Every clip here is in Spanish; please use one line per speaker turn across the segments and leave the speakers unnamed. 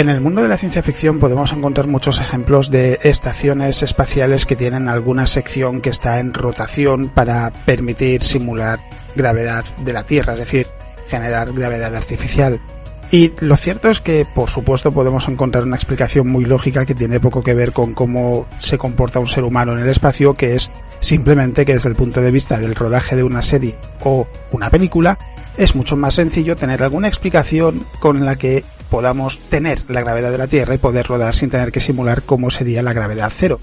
En el mundo de la ciencia ficción podemos encontrar muchos ejemplos de estaciones espaciales que tienen alguna sección que está en rotación para permitir simular gravedad de la Tierra, es decir, generar gravedad artificial. Y lo cierto es que, por supuesto, podemos encontrar una explicación muy lógica que tiene poco que ver con cómo se comporta un ser humano en el espacio, que es simplemente que desde el punto de vista del rodaje de una serie o una película, es mucho más sencillo tener alguna explicación con la que podamos tener la gravedad de la Tierra y poder rodar sin tener que simular cómo sería la gravedad cero.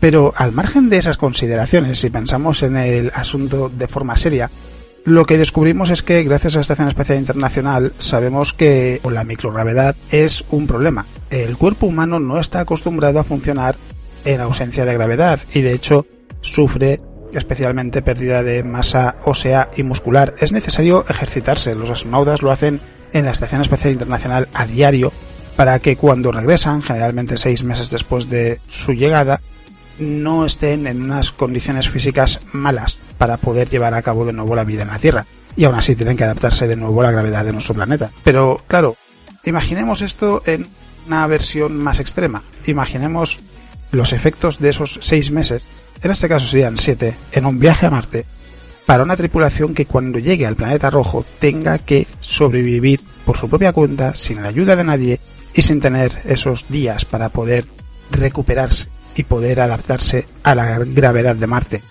Pero al margen de esas consideraciones, si pensamos en el asunto de forma seria, lo que descubrimos es que gracias a la Estación Espacial Internacional sabemos que la microgravedad es un problema. El cuerpo humano no está acostumbrado a funcionar en ausencia de gravedad y de hecho sufre especialmente pérdida de masa ósea y muscular. Es necesario ejercitarse. Los astronautas lo hacen en la Estación Espacial Internacional a diario para que cuando regresan, generalmente seis meses después de su llegada, no estén en unas condiciones físicas malas para poder llevar a cabo de nuevo la vida en la Tierra. Y aún así tienen que adaptarse de nuevo a la gravedad de nuestro planeta. Pero claro, imaginemos esto en una versión más extrema. Imaginemos los efectos de esos seis meses, en este caso serían siete, en un viaje a Marte, para una tripulación que cuando llegue al planeta rojo tenga que sobrevivir por su propia cuenta, sin la ayuda de nadie y sin tener esos días para poder recuperarse y poder adaptarse a la gravedad de Marte.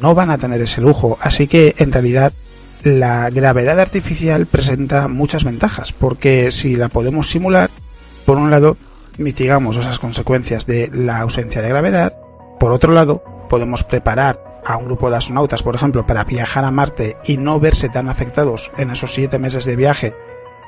No van a tener ese lujo, así que en realidad la gravedad artificial presenta muchas ventajas, porque si la podemos simular, por un lado, mitigamos esas consecuencias de la ausencia de gravedad, por otro lado, podemos preparar a un grupo de astronautas, por ejemplo, para viajar a Marte y no verse tan afectados en esos siete meses de viaje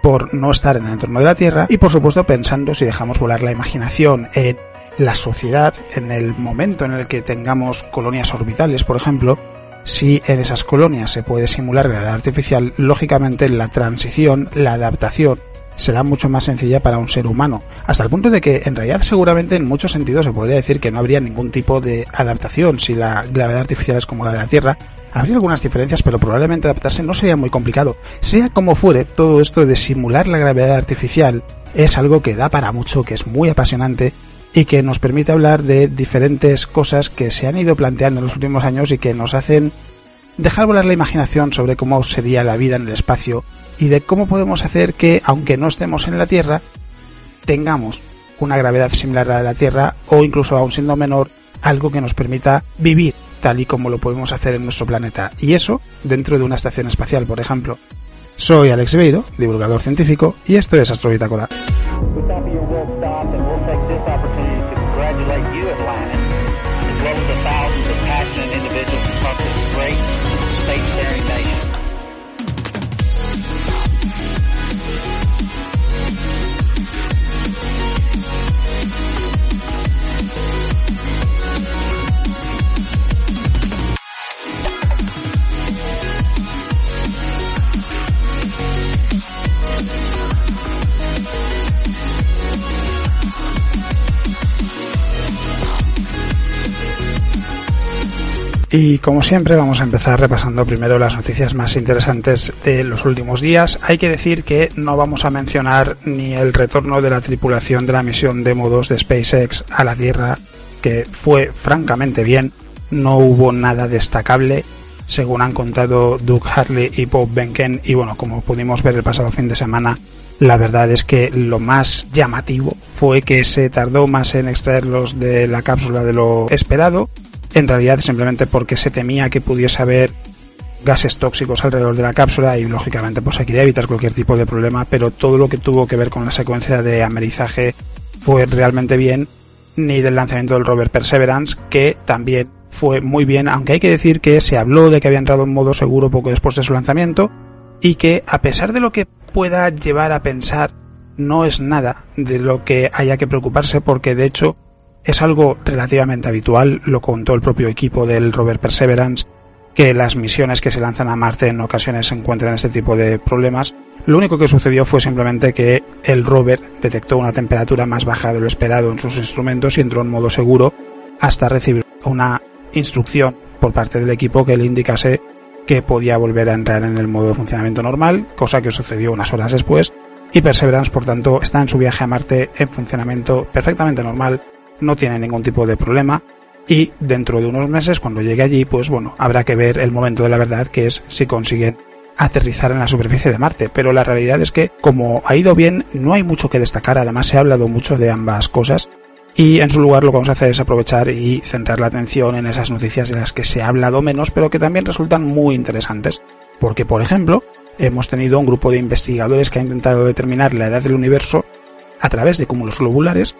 por no estar en el entorno de la Tierra. Y por supuesto pensando si dejamos volar la imaginación en la sociedad, en el momento en el que tengamos colonias orbitales, por ejemplo, si en esas colonias se puede simular realidad artificial, lógicamente la transición, la adaptación será mucho más sencilla para un ser humano, hasta el punto de que en realidad seguramente en muchos sentidos se podría decir que no habría ningún tipo de adaptación si la gravedad artificial es como la de la Tierra. Habría algunas diferencias, pero probablemente adaptarse no sería muy complicado. Sea como fuere, todo esto de simular la gravedad artificial es algo que da para mucho, que es muy apasionante y que nos permite hablar de diferentes cosas que se han ido planteando en los últimos años y que nos hacen dejar volar la imaginación sobre cómo sería la vida en el espacio y de cómo podemos hacer que, aunque no estemos en la Tierra, tengamos una gravedad similar a la de la Tierra o incluso aún siendo menor, algo que nos permita vivir tal y como lo podemos hacer en nuestro planeta. Y eso dentro de una estación espacial, por ejemplo. Soy Alex Beiro, divulgador científico, y esto es Astrobitácora. Y como siempre vamos a empezar repasando primero las noticias más interesantes de los últimos días. Hay que decir que no vamos a mencionar ni el retorno de la tripulación de la misión Demo 2 de SpaceX a la Tierra, que fue francamente bien, no hubo nada destacable, según han contado Doug Harley y Bob Benken, y bueno, como pudimos ver el pasado fin de semana, la verdad es que lo más llamativo fue que se tardó más en extraerlos de la cápsula de lo esperado en realidad simplemente porque se temía que pudiese haber gases tóxicos alrededor de la cápsula y lógicamente pues se quería evitar cualquier tipo de problema, pero todo lo que tuvo que ver con la secuencia de amerizaje fue realmente bien, ni del lanzamiento del rover Perseverance, que también fue muy bien, aunque hay que decir que se habló de que había entrado en modo seguro poco después de su lanzamiento y que a pesar de lo que pueda llevar a pensar no es nada de lo que haya que preocuparse porque de hecho es algo relativamente habitual, lo contó el propio equipo del rover Perseverance, que las misiones que se lanzan a Marte en ocasiones encuentran este tipo de problemas. Lo único que sucedió fue simplemente que el rover detectó una temperatura más baja de lo esperado en sus instrumentos y entró en modo seguro hasta recibir una instrucción por parte del equipo que le indicase que podía volver a entrar en el modo de funcionamiento normal, cosa que sucedió unas horas después, y Perseverance, por tanto, está en su viaje a Marte en funcionamiento perfectamente normal, no tiene ningún tipo de problema, y dentro de unos meses, cuando llegue allí, pues bueno, habrá que ver el momento de la verdad, que es si consiguen aterrizar en la superficie de Marte. Pero la realidad es que, como ha ido bien, no hay mucho que destacar, además se ha hablado mucho de ambas cosas, y en su lugar lo que vamos a hacer es aprovechar y centrar la atención en esas noticias de las que se ha hablado menos, pero que también resultan muy interesantes. Porque, por ejemplo, hemos tenido un grupo de investigadores que ha intentado determinar la edad del universo a través de cúmulos globulares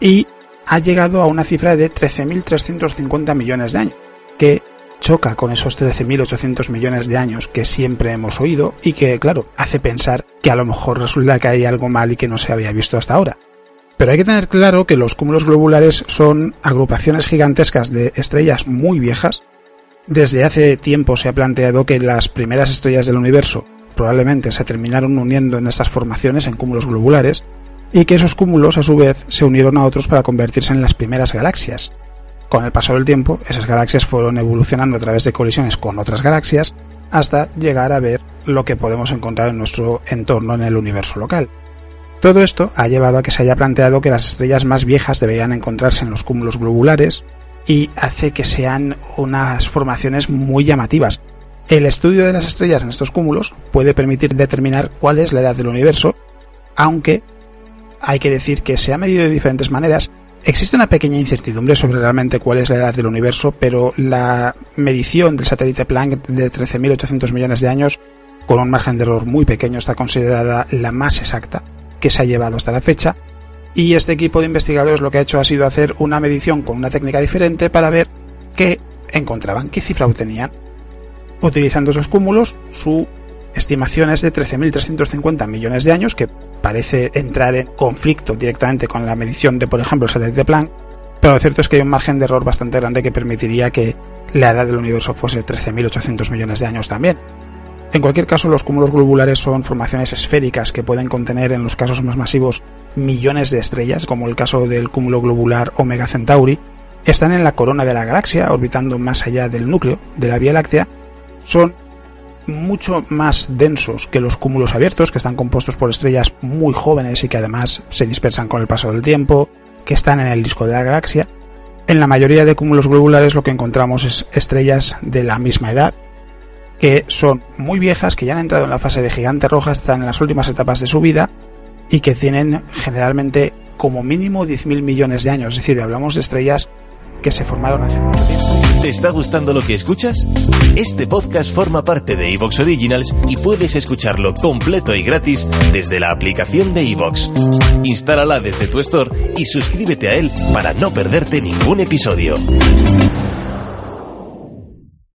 y ha llegado a una cifra de 13.350 millones de años, que choca con esos 13.800 millones de años que siempre hemos oído y que, claro, hace pensar que a lo mejor resulta que hay algo mal y que no se había visto hasta ahora. Pero hay que tener claro que los cúmulos globulares son agrupaciones gigantescas de estrellas muy viejas. Desde hace tiempo se ha planteado que las primeras estrellas del universo probablemente se terminaron uniendo en estas formaciones en cúmulos globulares y que esos cúmulos a su vez se unieron a otros para convertirse en las primeras galaxias. Con el paso del tiempo, esas galaxias fueron evolucionando a través de colisiones con otras galaxias hasta llegar a ver lo que podemos encontrar en nuestro entorno en el universo local. Todo esto ha llevado a que se haya planteado que las estrellas más viejas deberían encontrarse en los cúmulos globulares y hace que sean unas formaciones muy llamativas. El estudio de las estrellas en estos cúmulos puede permitir determinar cuál es la edad del universo, aunque hay que decir que se ha medido de diferentes maneras. Existe una pequeña incertidumbre sobre realmente cuál es la edad del universo, pero la medición del satélite Planck de 13.800 millones de años, con un margen de error muy pequeño, está considerada la más exacta que se ha llevado hasta la fecha. Y este equipo de investigadores lo que ha hecho ha sido hacer una medición con una técnica diferente para ver qué encontraban, qué cifra obtenían. Utilizando esos cúmulos, su estimación es de 13.350 millones de años, que parece entrar en conflicto directamente con la medición de, por ejemplo, el satélite Planck, pero lo cierto es que hay un margen de error bastante grande que permitiría que la edad del universo fuese 13.800 millones de años también. En cualquier caso, los cúmulos globulares son formaciones esféricas que pueden contener, en los casos más masivos, millones de estrellas, como el caso del cúmulo globular Omega Centauri. Están en la corona de la galaxia, orbitando más allá del núcleo de la Vía Láctea. Son mucho más densos que los cúmulos abiertos, que están compuestos por estrellas muy jóvenes y que además se dispersan con el paso del tiempo, que están en el disco de la galaxia. En la mayoría de cúmulos globulares lo que encontramos es estrellas de la misma edad, que son muy viejas, que ya han entrado en la fase de gigante roja, están en las últimas etapas de su vida y que tienen generalmente como mínimo 10.000 millones de años. Es decir, hablamos de estrellas que se formaron hace mucho tiempo.
¿Te está gustando lo que escuchas? Este podcast forma parte de Evox Originals y puedes escucharlo completo y gratis desde la aplicación de Evox. Instálala desde tu store y suscríbete a él para no perderte ningún episodio.